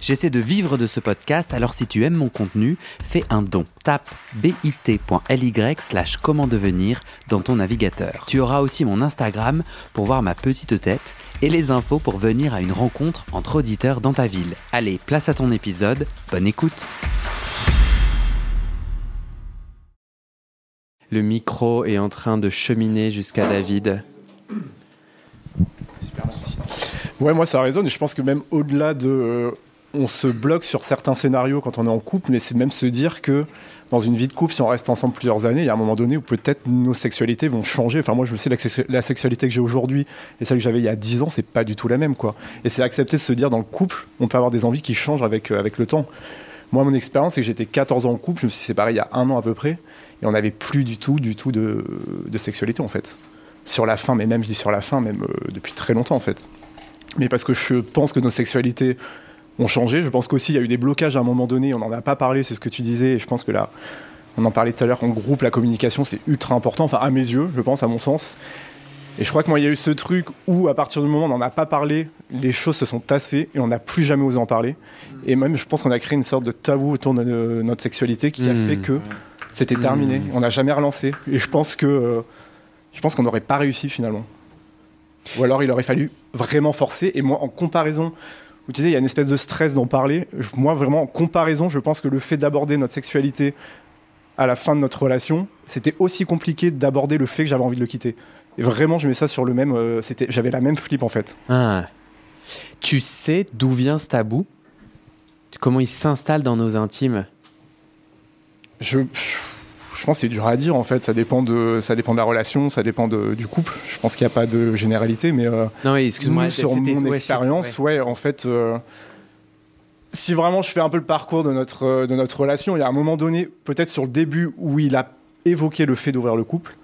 J'essaie de vivre de ce podcast, alors si tu aimes mon contenu, fais un don. Tape bit.ly slash comment devenir dans ton navigateur. Tu auras aussi mon Instagram pour voir ma petite tête et les infos pour venir à une rencontre entre auditeurs dans ta ville. Allez, place à ton épisode, bonne écoute Le micro est en train de cheminer jusqu'à David. Super, merci. Ouais, moi ça résonne et je pense que même au-delà de... on se bloque sur certains scénarios quand on est en couple, mais c'est même se dire que dans une vie de couple, si on reste ensemble plusieurs années, il y a un moment donné où peut-être nos sexualités vont changer. Enfin, moi, je sais la, sexu- la sexualité que j'ai aujourd'hui et celle que j'avais il y a 10 ans, c'est pas du tout la même, quoi. Et c'est accepter de se dire, dans le couple, on peut avoir des envies qui changent avec, euh, avec le temps. Moi, mon expérience, c'est que j'étais 14 ans en couple, je me suis séparé il y a un an à peu près, et on n'avait plus du tout, du tout de, de sexualité, en fait. Sur la fin, mais même, je dis sur la fin, même euh, depuis très longtemps, en fait. Mais parce que je pense que nos sexualités ont changé. Je pense qu'aussi, il y a eu des blocages à un moment donné. On n'en a pas parlé, c'est ce que tu disais. Et je pense que là, on en parlait tout à l'heure, en groupe, la communication, c'est ultra important. Enfin, à mes yeux, je pense, à mon sens. Et je crois que moi, il y a eu ce truc où, à partir du moment où on n'en a pas parlé, les choses se sont tassées et on n'a plus jamais osé en parler. Et même, je pense qu'on a créé une sorte de tabou autour de no- notre sexualité qui a Mm. fait que c'était terminé. On n'a jamais relancé. Et je pense que, euh, je pense qu'on n'aurait pas réussi finalement. Ou alors, il aurait fallu vraiment forcer. Et moi, en comparaison, vous disiez, il y a une espèce de stress d'en parler. Moi, vraiment, en comparaison, je pense que le fait d'aborder notre sexualité à la fin de notre relation, c'était aussi compliqué d'aborder le fait que j'avais envie de le quitter. Et vraiment, je mets ça sur le même. euh, c'était, j'avais la même flip en fait. Ah. Tu sais d'où vient ce tabou? Comment il s'installe dans nos intimes? Je, je pense que c'est dur à dire en fait. Ça dépend de, ça dépend de la relation, ça dépend de- du couple. Je pense qu'il n'y a pas de généralité, mais euh, Non, excuse-moi. sur mon ouais, expérience, ouais. ouais. en fait, euh, si vraiment je fais un peu le parcours de notre, euh, de notre relation, il y a un moment donné, peut-être sur le début, où il a évoqué le fait d'ouvrir le couple.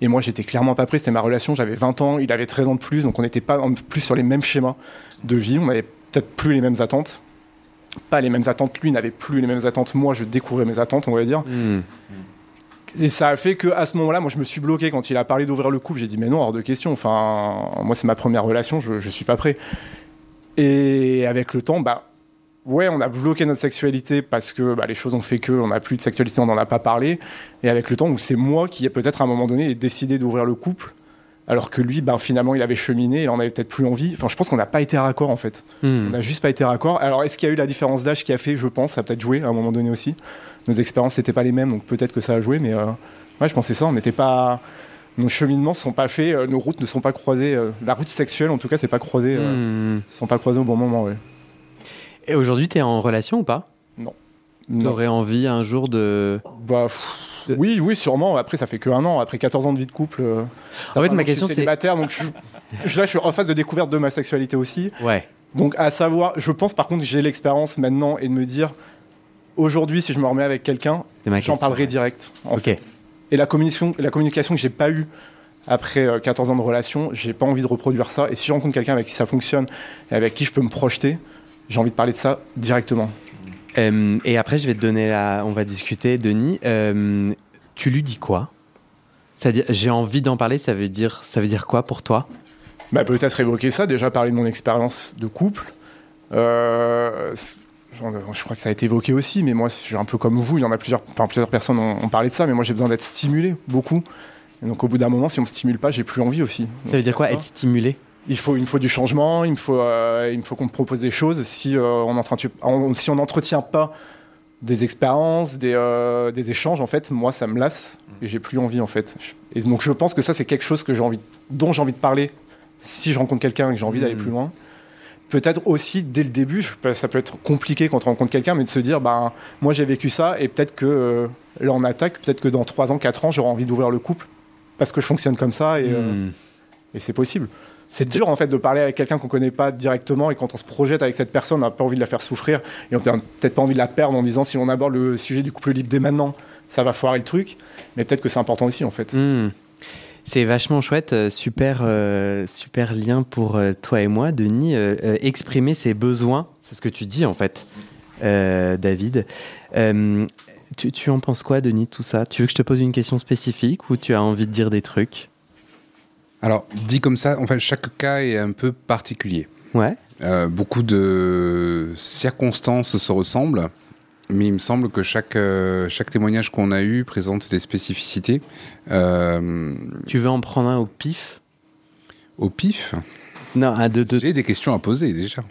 Et moi, j'étais clairement pas prêt. C'était ma relation. J'avais 20 ans, il avait 13 ans de plus, donc on n'était pas en plus sur les mêmes schémas de vie. On n'avait peut-être plus les mêmes attentes. Pas les mêmes attentes. Lui n'avait plus les mêmes attentes. Moi, je découvrais mes attentes, on va dire. Hmm. Et ça a fait que à ce moment-là, moi, je me suis bloqué quand il a parlé d'ouvrir le couple. J'ai dit mais non, hors de question. Enfin, moi, c'est ma première relation. Je, je suis pas prêt. Et avec le temps, bah ouais, on a bloqué notre sexualité parce que bah, les choses ont fait que on n'a plus de sexualité, on n'en a pas parlé. Et avec le temps, où c'est moi qui ai peut-être à un moment donné décidé d'ouvrir le couple, alors que lui, bah, finalement, il avait cheminé, il en avait peut-être plus envie. Enfin, je pense qu'on n'a pas été raccord en fait. Hmm. On n'a juste pas été raccord. Alors, est-ce qu'il y a eu la différence d'âge qui a fait Je pense, ça a peut-être joué à un moment donné aussi. Nos expériences n'étaient pas les mêmes, donc peut-être que ça a joué, mais euh, ouais, je pensais ça. On n'était pas. Nos cheminements ne sont pas faits, euh, nos routes ne sont pas croisées. euh, la route sexuelle, en tout cas, c'est pas croisée. Hmm. sont pas croisées au bon moment, ouais. Et aujourd'hui, t'es en relation ou pas? Non. T'aurais envie un jour de. Bah, pff, oui, oui, sûrement. Après, ça fait que un an. Après 14 ans de vie de couple. euh, En fait, ma question, je suis c'est- célibataire, donc je, là, je suis en phase de découverte de ma sexualité aussi. Ouais. Donc, à savoir, je pense par contre j'ai l'expérience maintenant et de me dire, aujourd'hui, si je me remets avec quelqu'un, j'en parlerai direct. En Ok. fait. Et la communication, la communication que j'ai pas eue après euh, 14 ans de relation, j'ai pas envie de reproduire ça. Et si je rencontre quelqu'un avec qui ça fonctionne et avec qui je peux me projeter, j'ai envie de parler de ça directement. Euh, et après, je vais te donner la. On va discuter, Denis. Euh, tu lui dis quoi? C'est-à-dire, j'ai envie d'en parler. Ça veut dire, ça veut dire quoi pour toi? Bah, peut-être évoquer ça, déjà parler de mon expérience de couple. Euh, je crois que ça a été évoqué aussi, mais moi, je suis un peu comme vous. Il y en a plusieurs, enfin, plusieurs personnes ont, ont parlé de ça, mais moi, j'ai besoin d'être stimulé beaucoup. Et donc, au bout d'un moment, si on me stimule pas, j'ai plus envie aussi. Ça veut dire quoi ça. Être stimulé? Il faut, il me faut du changement, il me faut, euh, il me faut qu'on me propose des choses. Si, euh, on entretient, on- si on n'entretient pas des expériences, des, euh, des échanges, en fait, moi, ça me lasse et j'ai plus envie, en fait. Et donc, je pense que ça, c'est quelque chose que j'ai envie, dont j'ai envie de parler si je rencontre quelqu'un et que j'ai envie d'aller Mhm. plus loin. Peut-être aussi, dès le début, je- ça peut être compliqué quand on rencontre quelqu'un, mais de se dire, ben, moi, j'ai vécu ça et peut-être que là, on attaque, peut-être que dans 3 ans, 4 ans, j'aurai envie d'ouvrir le couple parce que je fonctionne comme ça et. et c'est possible. C'est dur en fait de parler avec quelqu'un qu'on connaît pas directement et quand on se projette avec cette personne, on n'a pas envie de la faire souffrir et on n'a peut-être pas envie de la perdre en disant si on aborde le sujet du couple libre dès maintenant, ça va foirer le truc. Mais peut-être que c'est important aussi en fait. Hmm. C'est vachement chouette, euh, super, euh, super lien pour euh, toi et moi, Denis. Exprimer ses besoins, c'est ce que tu dis en fait, David. Tu, tu, en penses quoi, Denis, tout ça? Tu veux que je te pose une question spécifique ou tu as envie de dire des trucs? Alors, dit comme ça, en fait, chaque cas est un peu particulier. Ouais. Euh, beaucoup de circonstances se ressemblent, mais il me semble que chaque, euh, chaque témoignage qu'on a eu présente des spécificités. Euh, tu veux en prendre un au pif? Au pif? Non, un de deux. J'ai des questions à poser déjà.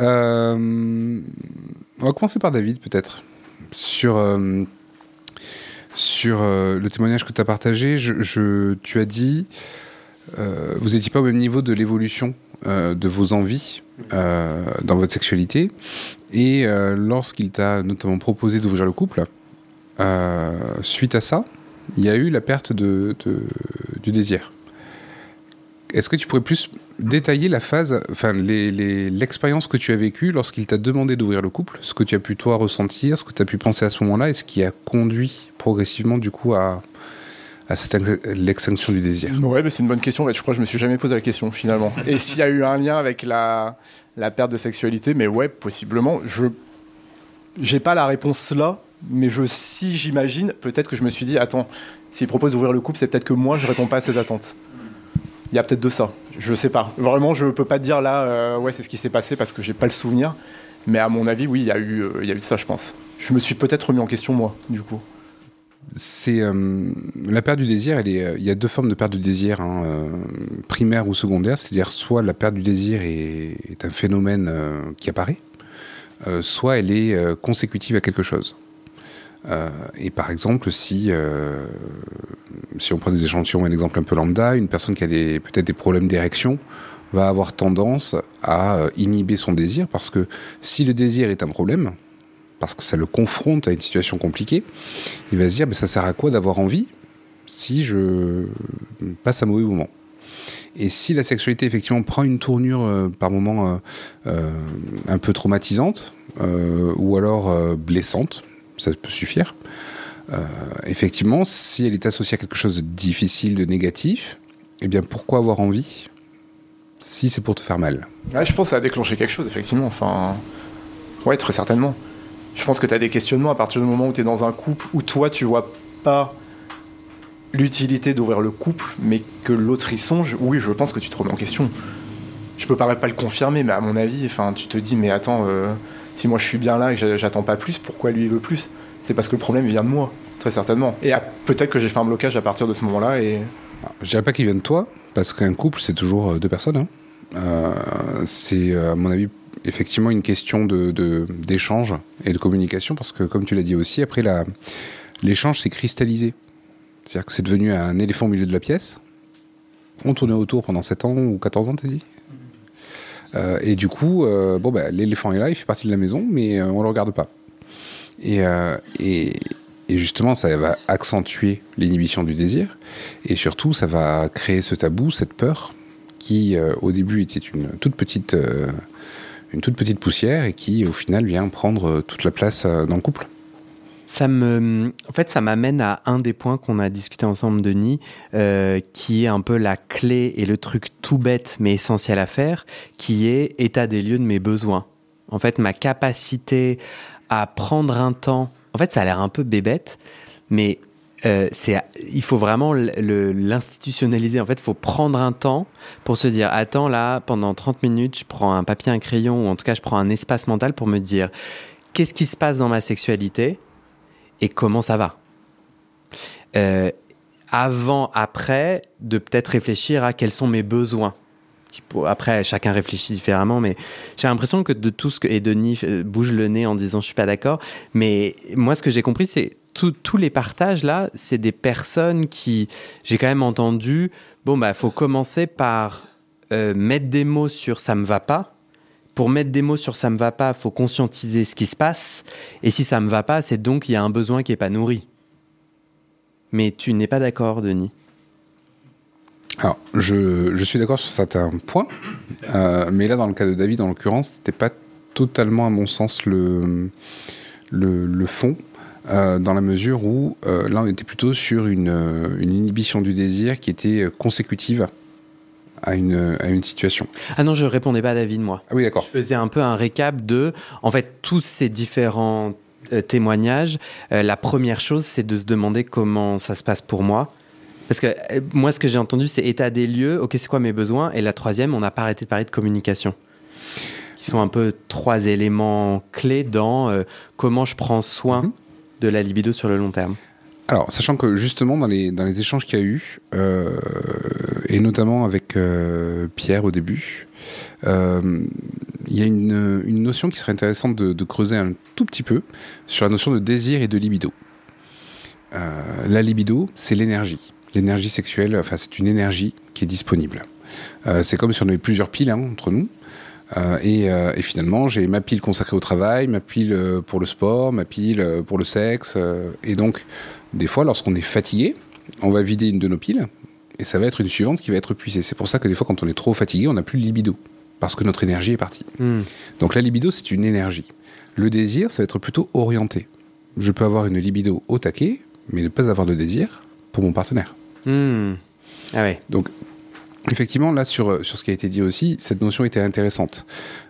on va commencer par David peut-être. Sur, sur le témoignage que tu as partagé, je, tu as dit, vous n'étiez pas au même niveau de l'évolution euh, de vos envies euh, dans votre sexualité. Et euh, lorsqu'il t'a notamment proposé d'ouvrir le couple, suite à ça, il y a eu la perte du désir. Est-ce que tu pourrais plus détailler la phase, enfin l'expérience que tu as vécue lorsqu'il t'a demandé d'ouvrir le couple, ce que tu as pu toi ressentir, ce que tu as pu penser à ce moment-là, et ce qui a conduit progressivement du coup à, à l'extinction du désir? Ouais, mais c'est une bonne question. Je crois que je me suis jamais posé la question finalement. Et s'il y a eu un lien avec la, la perte de sexualité, mais ouais, possiblement. Je j'ai pas la réponse là, mais je si j'imagine, peut-être que je me suis dit, attends, s'il propose d'ouvrir le couple, c'est peut-être que moi je réponds pas à ses attentes. Il y a peut-être de ça. Je sais pas. Vraiment, je peux pas dire là, euh, ouais, c'est ce qui s'est passé parce que j'ai pas le souvenir. Mais à mon avis, oui, il y a eu, euh, y a eu ça, je pense. Je me suis peut-être remis en question moi, du coup c'est euh, la perte du désir. Il y a deux formes de perte du désir, hein, primaire ou secondaire. C'est-à-dire soit la perte du désir est, un phénomène qui apparaît, soit elle est consécutive à quelque chose. Et par exemple, si si on prend des échantillons, un exemple un peu lambda, une personne qui a peut-être des problèmes d'érection va avoir tendance à inhiber son désir parce que si le désir est un problème, parce que ça le confronte à une situation compliquée, il va se dire, mais ça sert à quoi d'avoir envie si je passe un mauvais moment? Et si la sexualité effectivement prend une tournure euh, par moment euh, euh, un peu traumatisante ou alors blessante, ça peut suffire. effectivement, si elle est associée à quelque chose de difficile, de négatif, eh bien pourquoi avoir envie si c'est pour te faire mal? Je pense que ça a déclenché quelque chose, effectivement. Enfin, ouais, très certainement je pense que tu as des questionnements à partir du moment où tu es dans un couple où toi tu vois pas l'utilité d'ouvrir le couple, mais que l'autre y songe, oui, je pense que tu te remets en question. Je peux pas, pas le confirmer, mais à mon avis, enfin, tu te dis, mais attends, euh, si moi je suis bien là et que j'attends pas plus, pourquoi lui il veut plus? C'est parce que le problème vient de moi, très certainement. Et peut-être que j'ai fait un blocage à partir de ce moment-là. Et... Je dirais pas qu'il vient de toi, parce qu'un couple, c'est toujours euh, deux personnes. Hein. Euh, c'est, à mon avis, effectivement une question d'échange de, et de communication, parce que comme tu l'as dit aussi, après l'échange s'est cristallisé. C'est-à-dire que c'est devenu un éléphant au milieu de la pièce. On tournait autour pendant 7 ans ou 14 ans, t'as dit? euh, Et du coup, euh, bon, bah, l'éléphant est là, il fait partie de la maison, mais euh, on ne le regarde pas. Et, justement, ça va accentuer l'inhibition du désir. Et surtout, ça va créer ce tabou, cette peur, qui au début était une toute petite une toute petite poussière et qui, au final, vient prendre euh, toute la place euh, dans le couple. Ça me, en fait, ça m'amène à un des points qu'on a discuté ensemble, Denis, euh, qui est un peu la clé et le truc tout bête mais essentiel à faire, qui est état des lieux de mes besoins. En fait, ma capacité à prendre un temps. En fait, ça a l'air un peu bébête, mais euh, il faut vraiment l'institutionnaliser. En fait, il faut prendre un temps pour se dire attends, là, pendant 30 minutes, je prends un papier, un crayon, ou en tout cas, je prends un espace mental pour me dire qu'est-ce qui se passe dans ma sexualité? Et comment ça va. Euh, avant, après, de peut-être réfléchir à quels sont mes besoins. Après, chacun réfléchit différemment, mais j'ai l'impression que de tout ce que. Et Denis euh, bouge le nez en disant je suis pas d'accord. Mais moi, ce que j'ai compris, c'est tous les partages là, c'est des personnes qui, j'ai quand même entendu, bon bah faut commencer par euh, mettre des mots sur ça me va pas. Pour mettre des mots sur ça me va pas, faut conscientiser ce qui se passe. Et si ça me va pas, c'est donc il y a un besoin qui est pas nourri. Mais tu n'es pas d'accord, Denis alors, je, suis d'accord sur certains points, euh, mais là, dans le cas de David, en l'occurrence, c'était pas totalement, à mon sens, le, le fond. Euh, dans la mesure où euh, là on était plutôt sur une, une, inhibition du désir qui était consécutive à une, à une situation. Ah non, je répondais pas à David, moi. Ah oui, d'accord. Je faisais un peu un récap de, en fait, tous ces différents euh, témoignages. Euh, la première chose, c'est de se demander comment ça se passe pour moi. Parce que euh, moi, ce que j'ai entendu, c'est état des lieux, ok, c'est quoi mes besoins Et la troisième, on n'a pas arrêté de parler de communication. Qui sont un peu trois éléments clés dans euh, comment je prends soin Mhm. de la libido sur le long terme. Alors, sachant que justement, dans les, dans les échanges qu'il y a eu, euh, et notamment avec euh, Pierre au début, euh, il y a une, une notion qui serait intéressante de, creuser un tout petit peu sur la notion de désir et de libido. La libido, c'est l'énergie. L'énergie sexuelle, enfin, c'est une énergie qui est disponible. C'est comme si on avait plusieurs piles hein, entre nous. Et, finalement, j'ai ma pile consacrée au travail, ma pile pour le sport, ma pile pour le sexe. et donc, des fois, lorsqu'on est fatigué, on va vider une de nos piles et ça va être une suivante qui va être puisée. C'est pour ça que des fois, quand on est trop fatigué, on n'a plus de libido parce que notre énergie est partie. Hmm. Donc la libido, c'est une énergie. Le désir, ça va être plutôt orienté. Je peux avoir une libido au taquet, mais ne pas avoir de désir pour mon partenaire. Hmm. Ah ouais. Donc, effectivement, là, sur, sur ce qui a été dit aussi, cette notion était intéressante.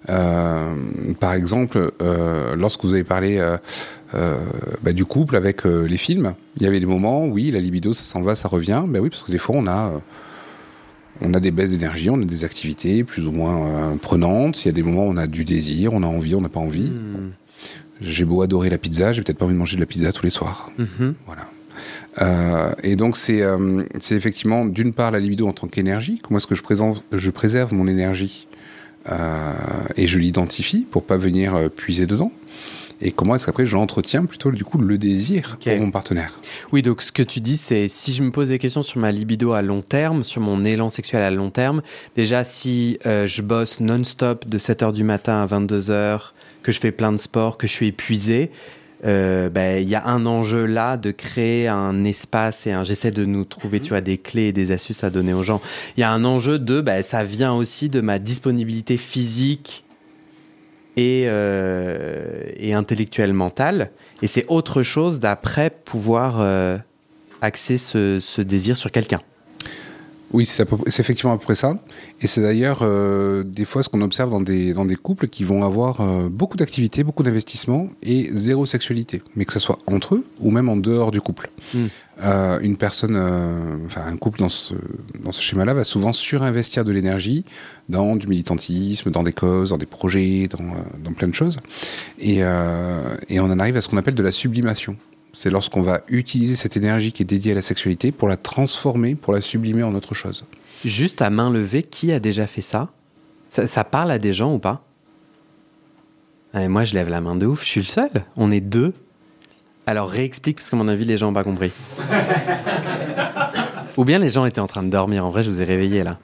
Euh, par exemple, euh, lorsque vous avez parlé euh, euh, bah, du couple avec euh, les films, il y avait des moments, oui, la libido, ça s'en va, ça revient. Ben oui, parce que des fois, on a, euh, on a des baisses d'énergie, on a des activités plus ou moins euh, prenantes. Il y a des moments où on a du désir, on a envie, on n'a pas envie. Hmm. J'ai beau adorer la pizza, j'ai peut-être pas envie de manger de la pizza tous les soirs. Mhm. Voilà. Euh, et donc c'est euh, effectivement d'une part la libido en tant qu'énergie. Comment est-ce que je, présente, je préserve mon énergie euh, et je l'identifie pour pas venir euh, puiser dedans. Et comment est-ce qu'après j'entretiens plutôt du coup le désir Ok. pour mon partenaire? Oui, donc ce que tu dis, c'est si je me pose des questions sur ma libido à long terme, sur mon élan sexuel à long terme, déjà si euh, je bosse non-stop de 7h du matin à 22h, que je fais plein de sport, que je suis épuisé, euh, ben, il y a un enjeu là de créer un espace et un, j'essaie de nous trouver, tu vois, des clés et des astuces à donner aux gens. Il y a un enjeu de, ben, ça vient aussi de ma disponibilité physique et, euh, et intellectuelle mentale. Et c'est autre chose d'après pouvoir euh, axer ce, ce désir sur quelqu'un. Oui, c'est effectivement à peu près ça. Et c'est d'ailleurs euh, des fois ce qu'on observe dans des, dans des couples qui vont avoir euh, beaucoup d'activités, beaucoup d'investissements et zéro sexualité. Mais que ce soit entre eux ou même en dehors du couple. Mm. Euh, une personne, enfin un couple dans ce, dans ce schéma-là va souvent surinvestir de l'énergie dans du militantisme, dans des causes, dans des projets, dans, dans plein de choses. Et, et on en arrive à ce qu'on appelle de la sublimation. C'est lorsqu'on va utiliser cette énergie qui est dédiée à la sexualité pour la transformer, pour la sublimer en autre chose. Juste à main levée, qui a déjà fait ça? Ça, ça parle à des gens ou pas? Ouais, Moi, je lève la main de ouf. Je suis le seul. On est deux. Alors réexplique, parce qu'à mon avis, les gens n'ont pas compris. ou bien les gens étaient en train de dormir. En vrai, je vous ai réveillé là.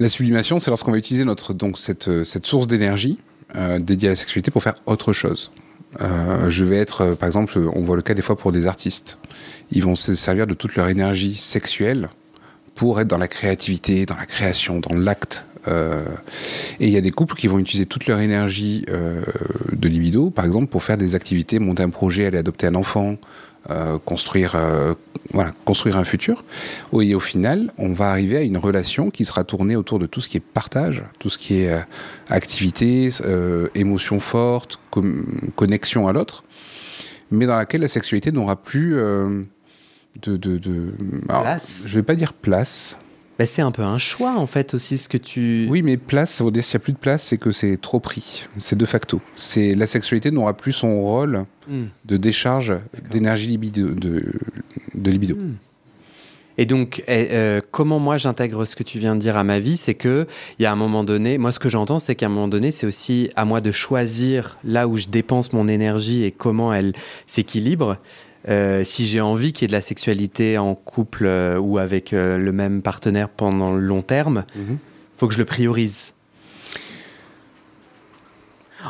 La sublimation, c'est lorsqu'on va utiliser notre, donc, cette, euh, cette source d'énergie euh, dédiée à la sexualité pour faire autre chose. Euh, je vais être, euh, par exemple, on voit le cas des fois pour des artistes. Ils vont se servir de toute leur énergie sexuelle pour être dans la créativité, dans la création, dans l'acte. Euh, et il y a des couples qui vont utiliser toute leur énergie euh, de libido, par exemple, pour faire des activités, monter un projet, aller adopter un enfant, construire, euh, voilà, construire un futur. Et au final, on va arriver à une relation qui sera tournée autour de tout ce qui est partage, tout ce qui est euh, activité, euh, émotion forte, connexion à l'autre, mais dans laquelle la sexualité n'aura plus euh, de, de, de- alors. Je vais pas dire place. Bah, c'est un peu un choix en fait aussi ce que tu. Oui, mais place, ça veut dire s'il n'y a plus de place, c'est que c'est trop pris. C'est de facto. C'est la sexualité n'aura plus son rôle Hmm. de décharge d'énergie libido, de, de libido. Hmm. Et donc, eh, euh, comment moi j'intègre ce que tu viens de dire à ma vie, c'est que il y a un moment donné, moi ce que j'entends, c'est qu'à un moment donné, c'est aussi à moi de choisir là où je dépense mon énergie et comment elle s'équilibre. Euh, si j'ai envie qu'il y ait de la sexualité en couple euh, ou avec euh, le même partenaire pendant le long terme, Mhm. faut que je le priorise.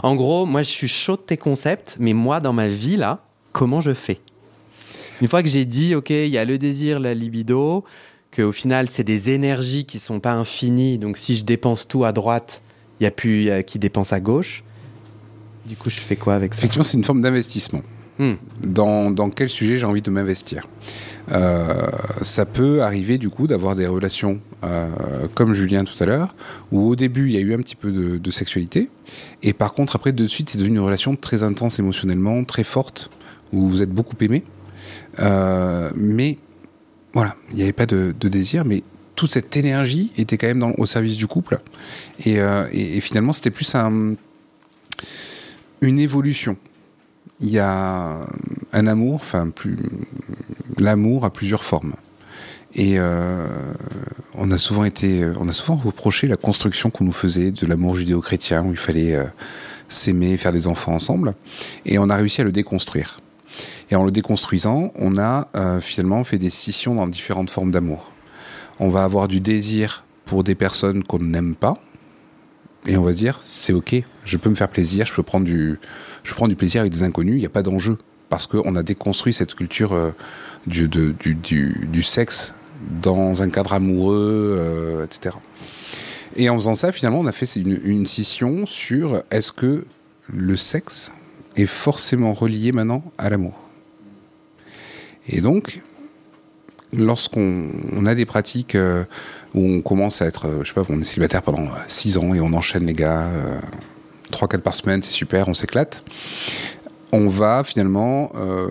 En gros, moi je suis chaud de tes concepts, mais moi dans ma vie là, comment je fais? Une fois que j'ai dit, ok, il y a le désir, la libido, que au final c'est des énergies qui sont pas infinies, donc si je dépense tout à droite, il y a plus qui dépense à gauche. Du coup, je fais quoi avec ça? Effectivement, c'est une forme d'investissement. Hmm. Dans, dans, quel sujet j'ai envie de m'investir? Euh, ça peut arriver du coup d'avoir des relations euh, comme Julien tout à l'heure, où au début il y a eu un petit peu de, sexualité, et par contre après de suite c'est devenu une relation très intense émotionnellement, très forte, où vous êtes beaucoup aimé, euh, mais voilà, il n'y avait pas de, désir, mais toute cette énergie était quand même au service du couple, et, et, et finalement c'était plus un, une évolution il y a un amour, enfin plus l'amour a plusieurs formes. Et euh, on a souvent été, on a souvent reproché la construction qu'on nous faisait de l'amour judéo-chrétien où il fallait euh, s'aimer, faire des enfants ensemble, et on a réussi à le déconstruire. Et en le déconstruisant, on a euh, finalement fait des scissions dans différentes formes d'amour. On va avoir du désir pour des personnes qu'on n'aime pas, et on va se dire c'est ok, je peux me faire plaisir, je peux prendre du, je prends du plaisir avec des inconnus, il n'y a pas d'enjeu parce qu'on a déconstruit cette culture euh, du, du, du, sexe dans un cadre amoureux, euh, etc. Et en faisant ça, finalement, on a fait une, une scission sur est-ce que le sexe est forcément relié maintenant à l'amour. Et donc, lorsqu'on on a des pratiques euh, où on commence à être, je sais pas, on est célibataire pendant 6 ans et on enchaîne les gars, euh, 3-4 par semaine, c'est super, on s'éclate. On va finalement euh,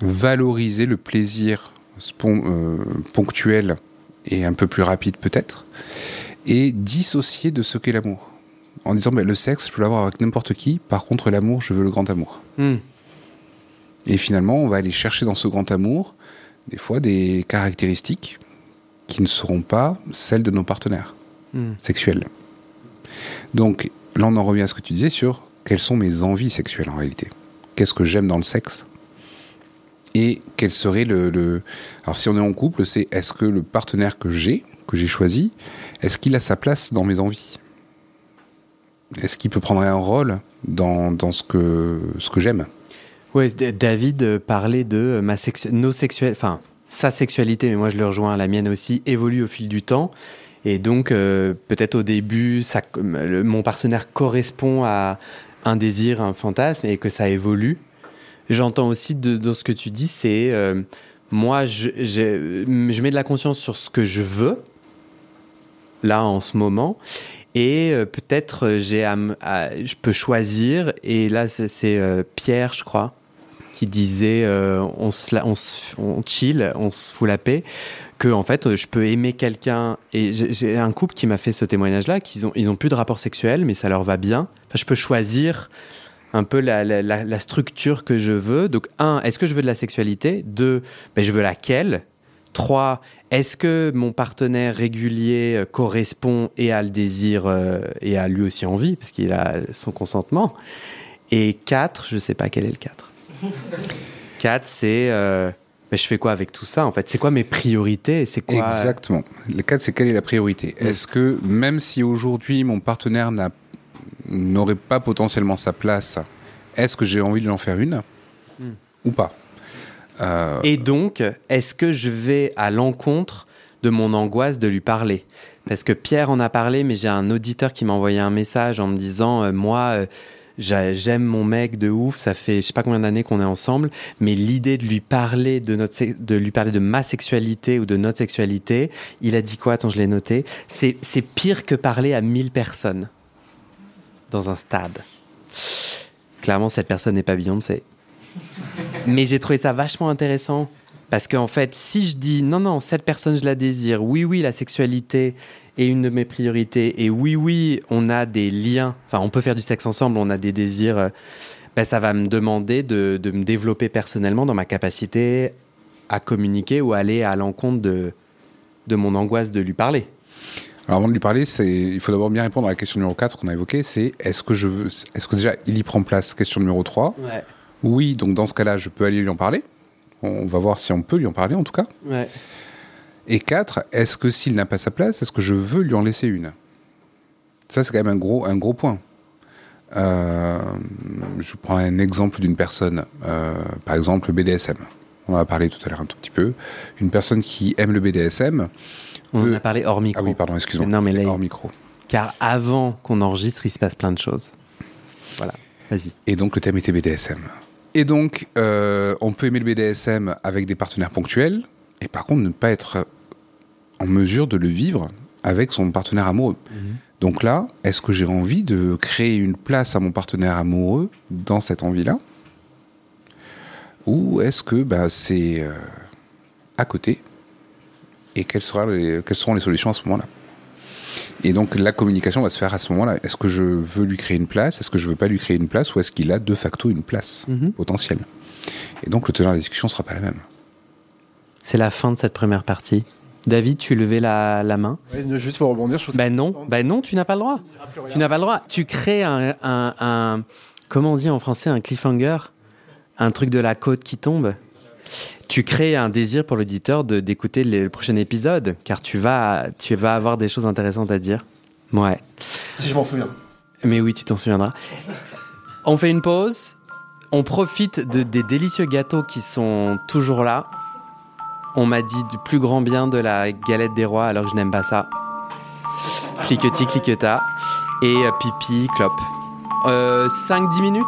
valoriser le plaisir euh, ponctuel et un peu plus rapide peut-être, et dissocier de ce qu'est l'amour. En disant, bah, le sexe, je peux l'avoir avec n'importe qui, par contre l'amour, je veux le grand amour. Mm. Et finalement, on va aller chercher dans ce grand amour, des fois, des caractéristiques qui ne seront pas celles de nos partenaires mm. sexuels. Donc là, on en revient à ce que tu disais sur quelles sont mes envies sexuelles en réalité. Qu'est-ce que j'aime dans le sexe Et quel serait le, le, Alors si on est en couple, c'est est-ce que le partenaire que j'ai, que j'ai choisi, est-ce qu'il a sa place dans mes envies? Est-ce qu'il peut prendre un rôle dans, dans ce que, ce que j'aime? Oui, David parlait de ma sexu nos sexuels, enfin sa sexualité, mais moi je le rejoins, la mienne aussi, évolue au fil du temps. Et donc, euh, peut-être au début, ça, mon partenaire correspond à un désir, un fantasme, et que ça évolue. J'entends aussi de, dans ce que tu dis, c'est euh, moi, je, je, je, mets de la conscience sur ce que je veux, là, en ce moment. Et euh, peut-être j'ai je peux choisir. Et là, c'est Pierre, je crois, qui disait euh, on, se, on, on chill, on se fout la paix que en fait je peux aimer quelqu'un. Et j'ai un couple qui m'a fait ce témoignage là qu'ils ont ils ont plus de rapport sexuel mais ça leur va bien. Je peux choisir un peu la, la, structure que je veux. Donc un est-ce que je veux de la sexualité? Deux ben, je veux laquelle? Trois est-ce que mon partenaire régulier euh, correspond et a le désir euh, et a lui aussi envie parce qu'il a son consentement? Et quatre je sais pas quel est le 4 4 c'est euh, mais je fais quoi avec tout ça en fait? C'est quoi mes priorités? C'est quoi? Exactement. Le cadre, c'est quelle est la priorité? Mmh. Est-ce que même si aujourd'hui mon partenaire n'aurait pas potentiellement sa place, est-ce que j'ai envie de l'en faire une? Mmh. ou pas? Euh... Et donc, est-ce que je vais à l'encontre de mon angoisse de lui parler? Parce que Pierre en a parlé, mais j'ai un auditeur qui m'a envoyé un message en me disant euh, moi. J'aime mon mec de ouf, ça fait je sais pas combien d'années qu'on est ensemble, mais l'idée de lui parler de notre de lui parler de ma sexualité ou de notre sexualité, il a dit quoi? Attends, je l'ai noté. C'est c'est pire que parler à 1000 personnes dans un stade. Clairement, cette personne n'est pas Beyoncé. Mais j'ai trouvé ça vachement intéressant parce qu'en fait, si je dis non, non, cette personne, je la désire, oui, oui, la sexualité est une de mes priorités, et oui, oui, on a des liens, enfin, on peut faire du sexe ensemble, on a des désirs, ben, ça va me demander de, de, me développer personnellement dans ma capacité à communiquer ou aller à l'encontre de, de mon angoisse de lui parler. Alors avant de lui parler, il faut d'abord bien répondre à la question numéro 4 qu'on a évoquée, c'est est-ce que je veux, est-ce que déjà il y prend place? Question numéro 3. Ouais. Oui, donc dans ce cas-là, je peux aller lui en parler. On va voir si on peut lui en parler en tout cas. Ouais. Et quatre, est-ce que s'il n'a pas sa place, est-ce que je veux lui en laisser une? Ça, c'est quand même un gros, un gros point. Euh, je prends un exemple d'une personne, euh, par exemple le BDSM. On en a parlé tout à l'heure un tout petit peu. Une personne qui aime le BDSM. On peut... en a parlé hors micro. Ah oui, pardon, excuse-moi. Non, mais là, hors micro. Car avant qu'on enregistre, il se passe plein de choses. Voilà. Vas-y. Et donc le thème était BDSM. Et donc, euh, on peut aimer le BDSM avec des partenaires ponctuels, et par contre ne pas être en mesure de le vivre avec son partenaire amoureux. Donc là, est-ce que j'ai envie de créer une place à mon partenaire amoureux dans cette envie-là? Ou est-ce que bah, c'est euh, à côté Et quelles, sera les- quelles seront les solutions à ce moment-là? Et donc la communication va se faire à ce moment-là. Est-ce que je veux lui créer une place? Est-ce que je veux pas lui créer une place? Ou est-ce qu'il a de facto une place Mhm. potentielle? Et donc le teneur de la discussion ne sera pas la même. C'est la fin de cette première partie. David, tu levais la, la main. Ouais, juste pour rebondir, je Ben non, ben non, tu n'as pas le droit. Tu n'as pas le droit. Tu crées un, un, un- comment on dit en français, un cliffhanger, un truc de la côte qui tombe. Tu crées un désir pour l'auditeur de d'écouter le prochain épisode, car tu vas, tu vas avoir des choses intéressantes à dire. Ouais. Si je m'en souviens. Mais oui, tu t'en souviendras. On fait une pause. On profite de, des délicieux gâteaux qui sont toujours là. On m'a dit du plus grand bien de la galette des rois alors que je n'aime pas ça. Cliquetis, cliqueta. Et euh, pipi, clope. Euh, 5-10 minutes?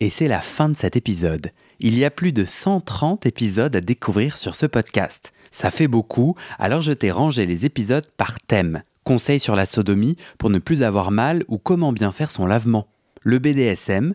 Et c'est la fin de cet épisode. Il y a plus de 130 épisodes à découvrir sur ce podcast. Ça fait beaucoup, alors je t'ai rangé les épisodes par thème. Conseils sur la sodomie pour ne plus avoir mal ou comment bien faire son lavement. Le BDSM,